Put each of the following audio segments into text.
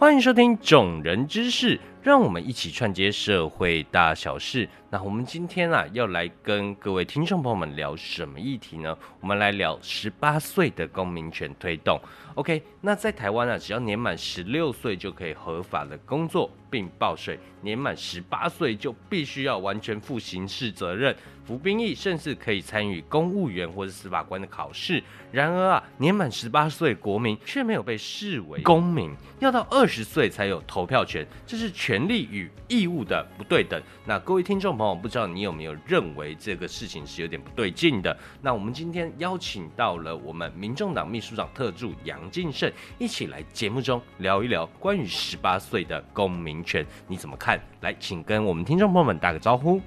欢迎收听《种人之事》，让我们一起串接社会大小事。那我们今天啊，要来跟各位听众朋友们聊什么议题呢？我们来聊十八岁的公民权推动。OK，那在台湾啊，只要年满十六岁就可以合法的工作并报税，年满十八岁就必须要完全负刑事责任。服兵役，甚至可以参与公务员或者司法官的考试。然而啊，年满十八岁国民却没有被视为公民，要到二十岁才有投票权，这是权利与义务的不对等。那各位听众朋友，不知道你有没有认为这个事情是有点不对劲的？那我们今天邀请到了我们民众党秘书长特助杨敬胜，一起来节目中聊一聊关于十八岁的公民权，你怎么看？来，请跟我们听众朋友们打个招呼。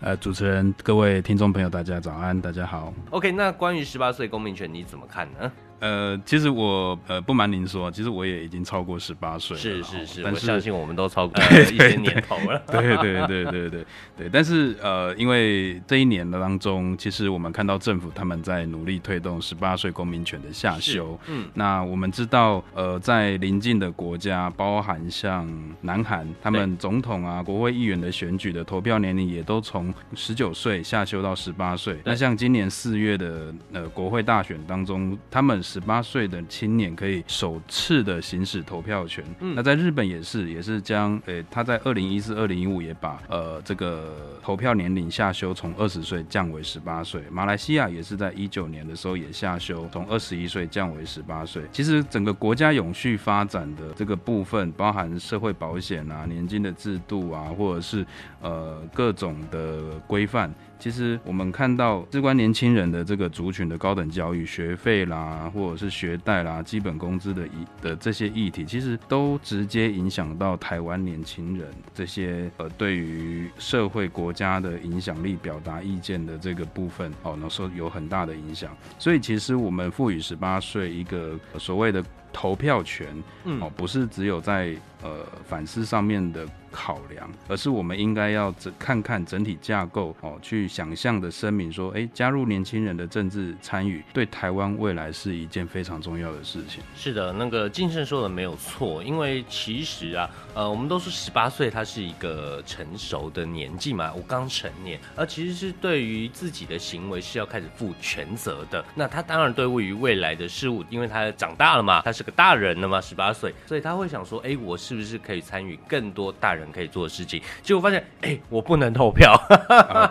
呃，主持人，各位听众朋友，大家早安，大家好。OK，那关于十八岁公民权，你怎么看呢？呃，其实我呃不瞒您说，其实我也已经超过十八岁了。是是是，我相信我们都超过 一些年头了。对对对对对对。但是呃，因为这一年的当中，其实我们看到政府他们在努力推动十八岁公民权的下修。嗯。那我们知道，呃，在邻近的国家，包含像南韩，他们总统啊、国会议员的选举的投票年龄也都从十九岁下修到十八岁。那像今年四月的呃国会大选当中，他们。十八岁的青年可以首次的行使投票权。嗯，那在日本也是，也是将，诶，他在二零一四、二零一五也把，呃，这个投票年龄下修，从二十岁降为十八岁。马来西亚也是在一九年的时候也下修，从二十一岁降为十八岁。其实整个国家永续发展的这个部分，包含社会保险啊、年金的制度啊，或者是呃各种的规范。其实我们看到，事关年轻人的这个族群的高等教育学费啦，或者是学贷啦、基本工资的议的这些议题，其实都直接影响到台湾年轻人这些呃对于社会国家的影响力、表达意见的这个部分哦，能说有很大的影响。所以其实我们赋予十八岁一个所谓的。投票权，哦，不是只有在呃反思上面的考量，而是我们应该要整看看整体架构，哦，去想象的声明说，哎，加入年轻人的政治参与，对台湾未来是一件非常重要的事情。是的，那个晋盛说的没有错，因为其实啊，呃，我们都说十八岁他是一个成熟的年纪嘛，我刚成年，而其实是对于自己的行为是要开始负全责的。那他当然对位于未来的事物，因为他长大了嘛，他是。个大人了嘛，十八岁，所以他会想说，哎，我是不是可以参与更多大人可以做的事情？结果发现，哎，我不能投票。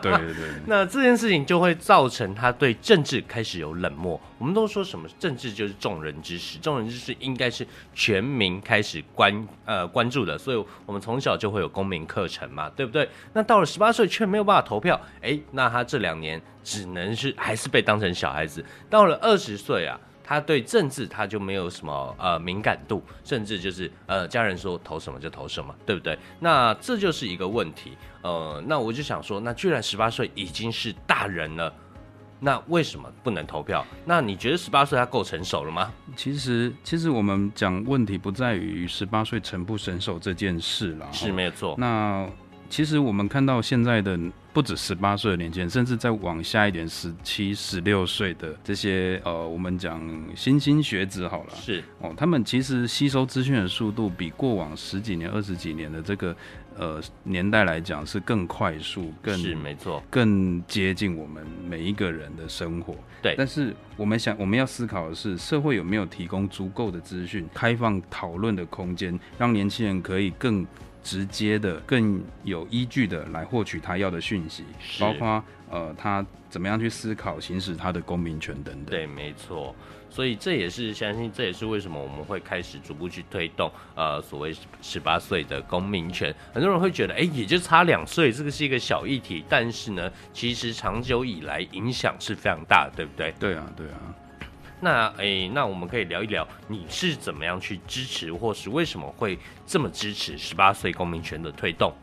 对对对。那这件事情就会造成他对政治开始有冷漠。我们都说什么政治就是众人之事，众人之事应该是全民开始关呃关注的，所以我们从小就会有公民课程嘛，对不对？那到了十八岁却没有办法投票，哎，那他这两年只能是还是被当成小孩子。到了二十岁啊。他对政治他就没有什么呃敏感度，甚至就是呃家人说投什么就投什么，对不对？那这就是一个问题。呃，那我就想说，那居然十八岁已经是大人了，那为什么不能投票？那你觉得十八岁他够成熟了吗？其实，其实我们讲问题不在于十八岁成不成熟这件事了，是没有错。那其实我们看到现在的。不止十八岁的年轻人，甚至再往下一点，十七、十六岁的这些呃，我们讲新兴学子好了，是哦，他们其实吸收资讯的速度比过往十几年、二十几年的这个呃年代来讲是更快速，更是没错，更接近我们每一个人的生活。对，但是我们想，我们要思考的是，社会有没有提供足够的资讯、开放讨论的空间，让年轻人可以更。直接的、更有依据的来获取他要的讯息，包括呃，他怎么样去思考、行使他的公民权等等。对，没错。所以这也是相信，这也是为什么我们会开始逐步去推动呃所谓十八岁的公民权。很多人会觉得，哎，也就差两岁，这个是一个小议题，但是呢，其实长久以来影响是非常大的，对不对？对啊，对啊。那诶，那我们可以聊一聊，你是怎么样去支持，或是为什么会这么支持十八岁公民权的推动？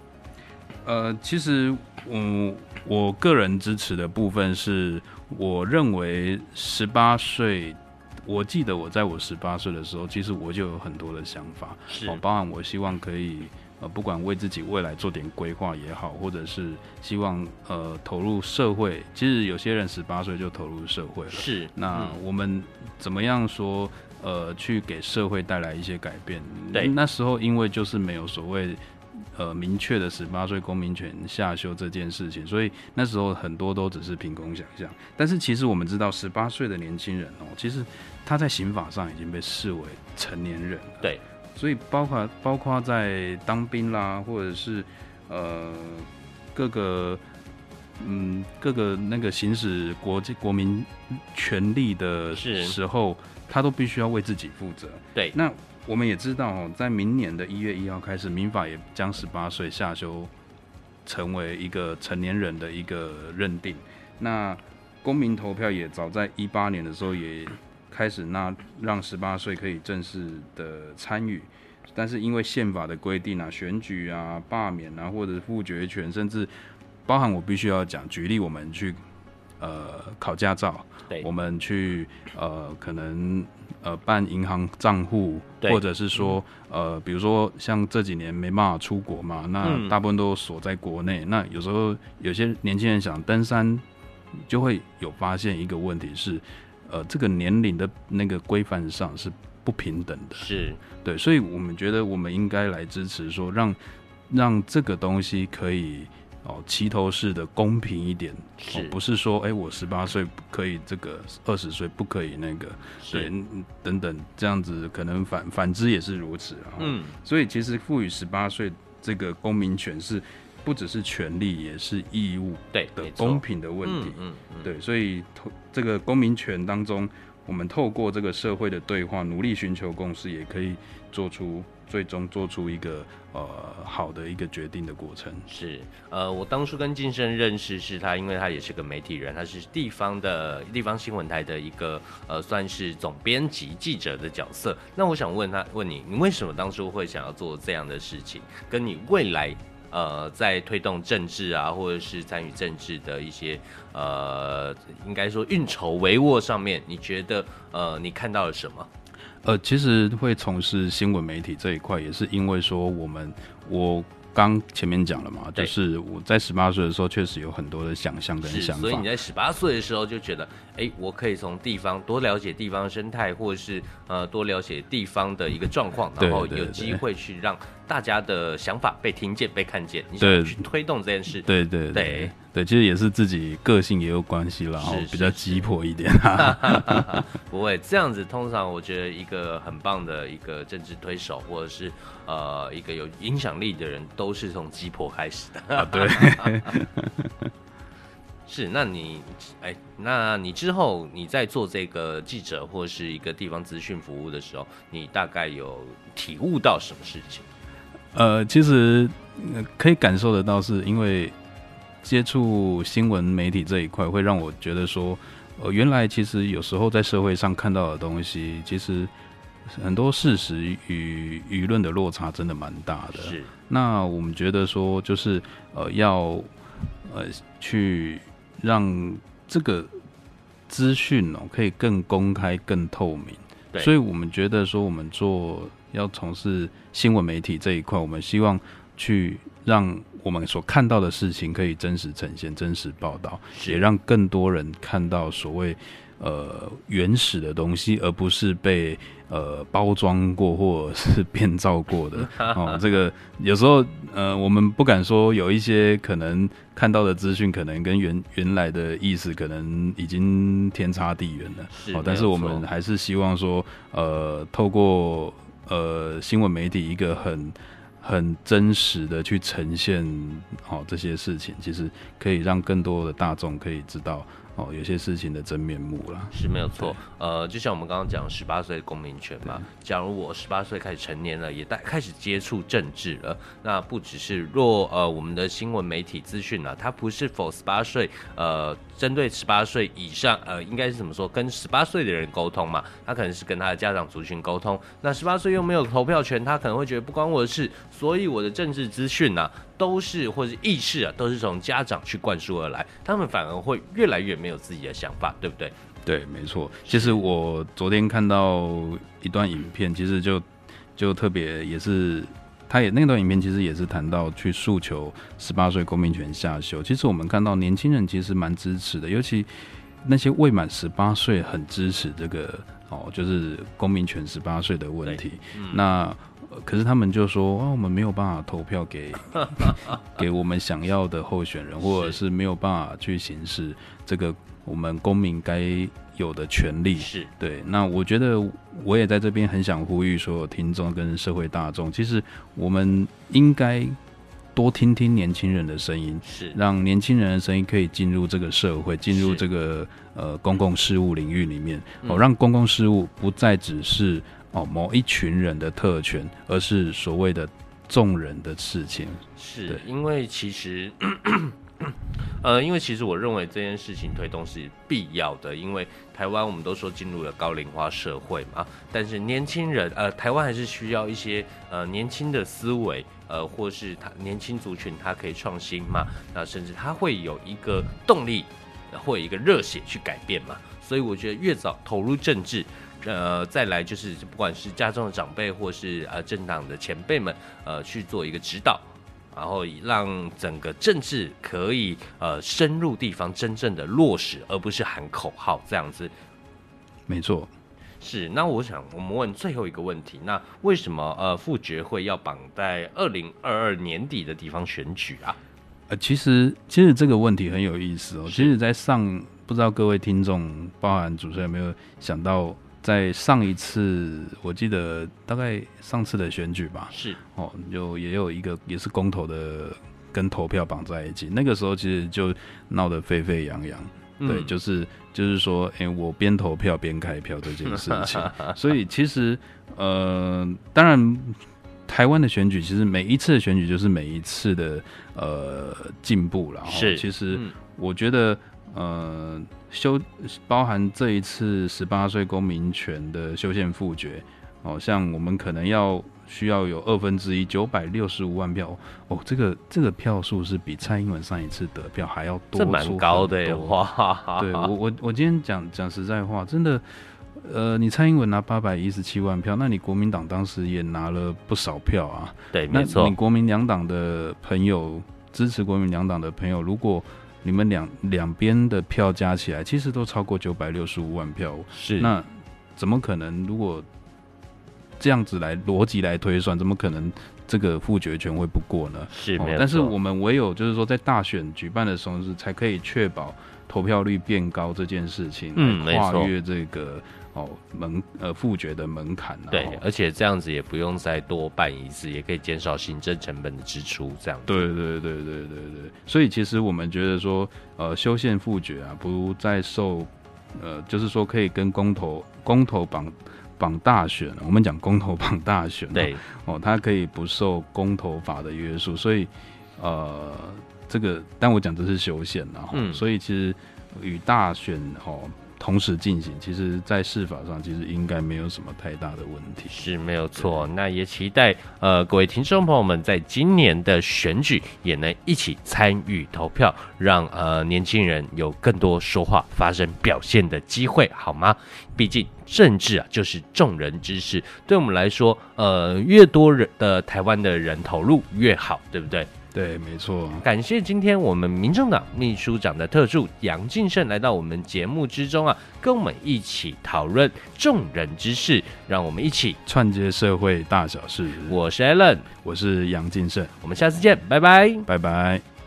呃，其实，嗯，我个人支持的部分是，我认为十八岁，我记得我在我十八岁的时候，其实我就有很多的想法，是，包含我希望可以。呃，不管为自己未来做点规划也好，或者是希望呃投入社会，其实有些人十八岁就投入社会了。是，那我们怎么样说呃去给社会带来一些改变。对，那时候因为就是没有所谓呃明确的十八岁公民权下修这件事情，所以那时候很多都只是凭空想象。但是其实我们知道，十八岁的年轻人哦，其实他在刑法上已经被视为成年人。对，所以包括包括在当兵啦，或者是呃各个。嗯，各个那个行使国际国民权利的时候，他都必须要为自己负责。对，那我们也知道哦，在明年的一月一号开始，民法也将十八岁下修，成为一个成年人的一个认定。那公民投票也早在一八年的时候也开始，那让十八岁可以正式的参与。但是因为宪法的规定啊，选举啊、罢免啊，或者复决权，甚至包含我必须要讲，举例我们去呃考驾照，对，我们去呃可能呃办银行账户，或者是说呃比如说像这几年没办法出国嘛，那大部分都锁在国内。那有时候有些年轻人想登山，就会有发现一个问题是，呃这个年龄的那个规范上是不平等的，是。对，所以我们觉得我们应该来支持说让让这个东西可以。哦，齐头式的公平一点，是。不是说，哎，我十八岁可以这个，二十岁不可以那个，对，等等，这样子可能反反之也是如此啊。嗯，所以其实赋予十八岁这个公民权是不只是权利，也是义务，对的公平的问题。嗯嗯，对，所以这个公民权当中，我们透过这个社会的对话，努力寻求共识，也可以做出。最终做出一个呃好的一个决定的过程是呃，我当初跟晋生认识是他，因为他也是个媒体人，他是地方的地方新闻台的一个呃算是总编辑记者的角色。那我想问他，问你，你为什么当初会想要做这样的事情？跟你未来呃在推动政治啊，或者是参与政治的一些呃，应该说运筹帷幄上面，你觉得呃你看到了什么？呃，其实会从事新闻媒体这一块，也是因为说我们我刚前面讲了嘛，就是我在十八岁的时候，确实有很多的想象跟想法。所以你在十八岁的时候就觉得，哎，我可以从地方多了解地方生态，或者是呃多了解地方的一个状况，然后有机会去让大家的想法被听见、被看见，你想去推动这件事。对对对。对，其实也是自己个性也有关系了，然后比较急迫一点。不会这样子，通常我觉得一个很棒的一个政治推手，或者是呃一个有影响力的人，都是从急迫开始的。啊，对。是，那你哎，那你之后你在做这个记者或是一个地方资讯服务的时候，你大概有体悟到什么事情？呃，其实可以感受得到，是因为。接触新闻媒体这一块，会让我觉得说，呃，原来其实有时候在社会上看到的东西，其实很多事实与舆论的落差真的蛮大的。是。那我们觉得说，就是呃，要呃去让这个资讯哦，可以更公开、更透明。对。所以我们觉得说，我们做要从事新闻媒体这一块，我们希望去让。我们所看到的事情可以真实呈现、真实报道，也让更多人看到所谓呃原始的东西，而不是被呃包装过或者是变造过的。哦，这个有时候呃，我们不敢说有一些可能看到的资讯，可能跟原原来的意思可能已经天差地远了。哦，但是我们还是希望说，呃，透过呃新闻媒体一个很。很真实的去呈现，好这些事情，其实可以让更多的大众可以知道。哦，有些事情的真面目了是没有错。呃，就像我们刚刚讲十八岁的公民权嘛，假如我十八岁开始成年了，也带开始接触政治了，那不只是若呃我们的新闻媒体资讯啊，它不是否十八岁呃针对十八岁以上呃应该是怎么说跟十八岁的人沟通嘛？他可能是跟他的家长族群沟通。那十八岁又没有投票权，他可能会觉得不关我的事，所以我的政治资讯呢？都是或者意识啊，都是从家长去灌输而来，他们反而会越来越没有自己的想法，对不对？对，没错。其实我昨天看到一段影片，其实就就特别也是，他也那段影片其实也是谈到去诉求十八岁公民权下修。其实我们看到年轻人其实蛮支持的，尤其那些未满十八岁很支持这个哦，就是公民权十八岁的问题。那可是他们就说啊，我们没有办法投票给 给我们想要的候选人，或者是没有办法去行使这个我们公民该有的权利。是对。那我觉得我也在这边很想呼吁所有听众跟社会大众，其实我们应该。多听听年轻人的声音，是让年轻人的声音可以进入这个社会，进入这个呃公共事务领域里面，哦，让公共事务不再只是哦某一群人的特权，而是所谓的众人的事情。是因为其实。呃，因为其实我认为这件事情推动是必要的，因为台湾我们都说进入了高龄化社会嘛，但是年轻人呃，台湾还是需要一些呃年轻的思维，呃，或是他年轻族群他可以创新嘛，那甚至他会有一个动力，会有一个热血去改变嘛，所以我觉得越早投入政治，呃，再来就是不管是家中的长辈或是呃政党的前辈们，呃，去做一个指导。然后让整个政治可以呃深入地方，真正的落实，而不是喊口号这样子。没错，是。那我想我们问最后一个问题，那为什么呃复决会要绑在二零二二年底的地方选举啊？呃，其实其实这个问题很有意思哦。其实，在上不知道各位听众，包含主持人有没有想到？在上一次，我记得大概上次的选举吧，是。哦，就也有一个也是公投的跟投票绑在一起，那个时候其实就闹得沸沸扬扬，对，就是就是说，哎，我边投票边开票这件事情，所以其实呃，当然台湾的选举其实每一次的选举就是每一次的呃进步了，是，其实我觉得呃。修包含这一次十八岁公民权的修宪复决，哦，像我们可能要需要有二分之一九百六十五万票，哦，这个这个票数是比蔡英文上一次得票还要多，这蛮高的哇！对我我我今天讲讲实在话，真的，呃，你蔡英文拿八百一十七万票，那你国民党当时也拿了不少票啊，对，没错，你国民两党的朋友支持国民两党的朋友，如果你们两两边的票加起来，其实都超过九百六十五万票。是，那怎么可能？如果这样子来逻辑来推算，怎么可能这个复决权会不过呢？是，但是我们唯有就是说，在大选举办的时候，是才可以确保投票率变高这件事情，嗯，跨越这个。哦，门呃复决的门槛，对，而且这样子也不用再多办一次，也可以减少行政成本的支出，这样。对对对对对对，所以其实我们觉得说，呃，修宪复决啊，不再受，呃，就是说可以跟公投公投绑绑大选，我们讲公投绑大选，对，哦，它可以不受公投法的约束，所以呃，这个，但我讲这是修宪啊，嗯，所以其实与大选哦。同时进行，其实，在司法上其实应该没有什么太大的问题，是没有错。那也期待呃各位听众朋友们在今年的选举也能一起参与投票，让呃年轻人有更多说话、发声、表现的机会，好吗？毕竟政治啊就是众人之事，对我们来说，呃越多人的台湾的人投入越好，对不对？对，没错。感谢今天我们民政党秘书长的特助杨敬胜来到我们节目之中啊，跟我们一起讨论众人之事，让我们一起串接社会大小事。我是 Allen，我是杨敬胜，我们下次见，拜拜，拜拜。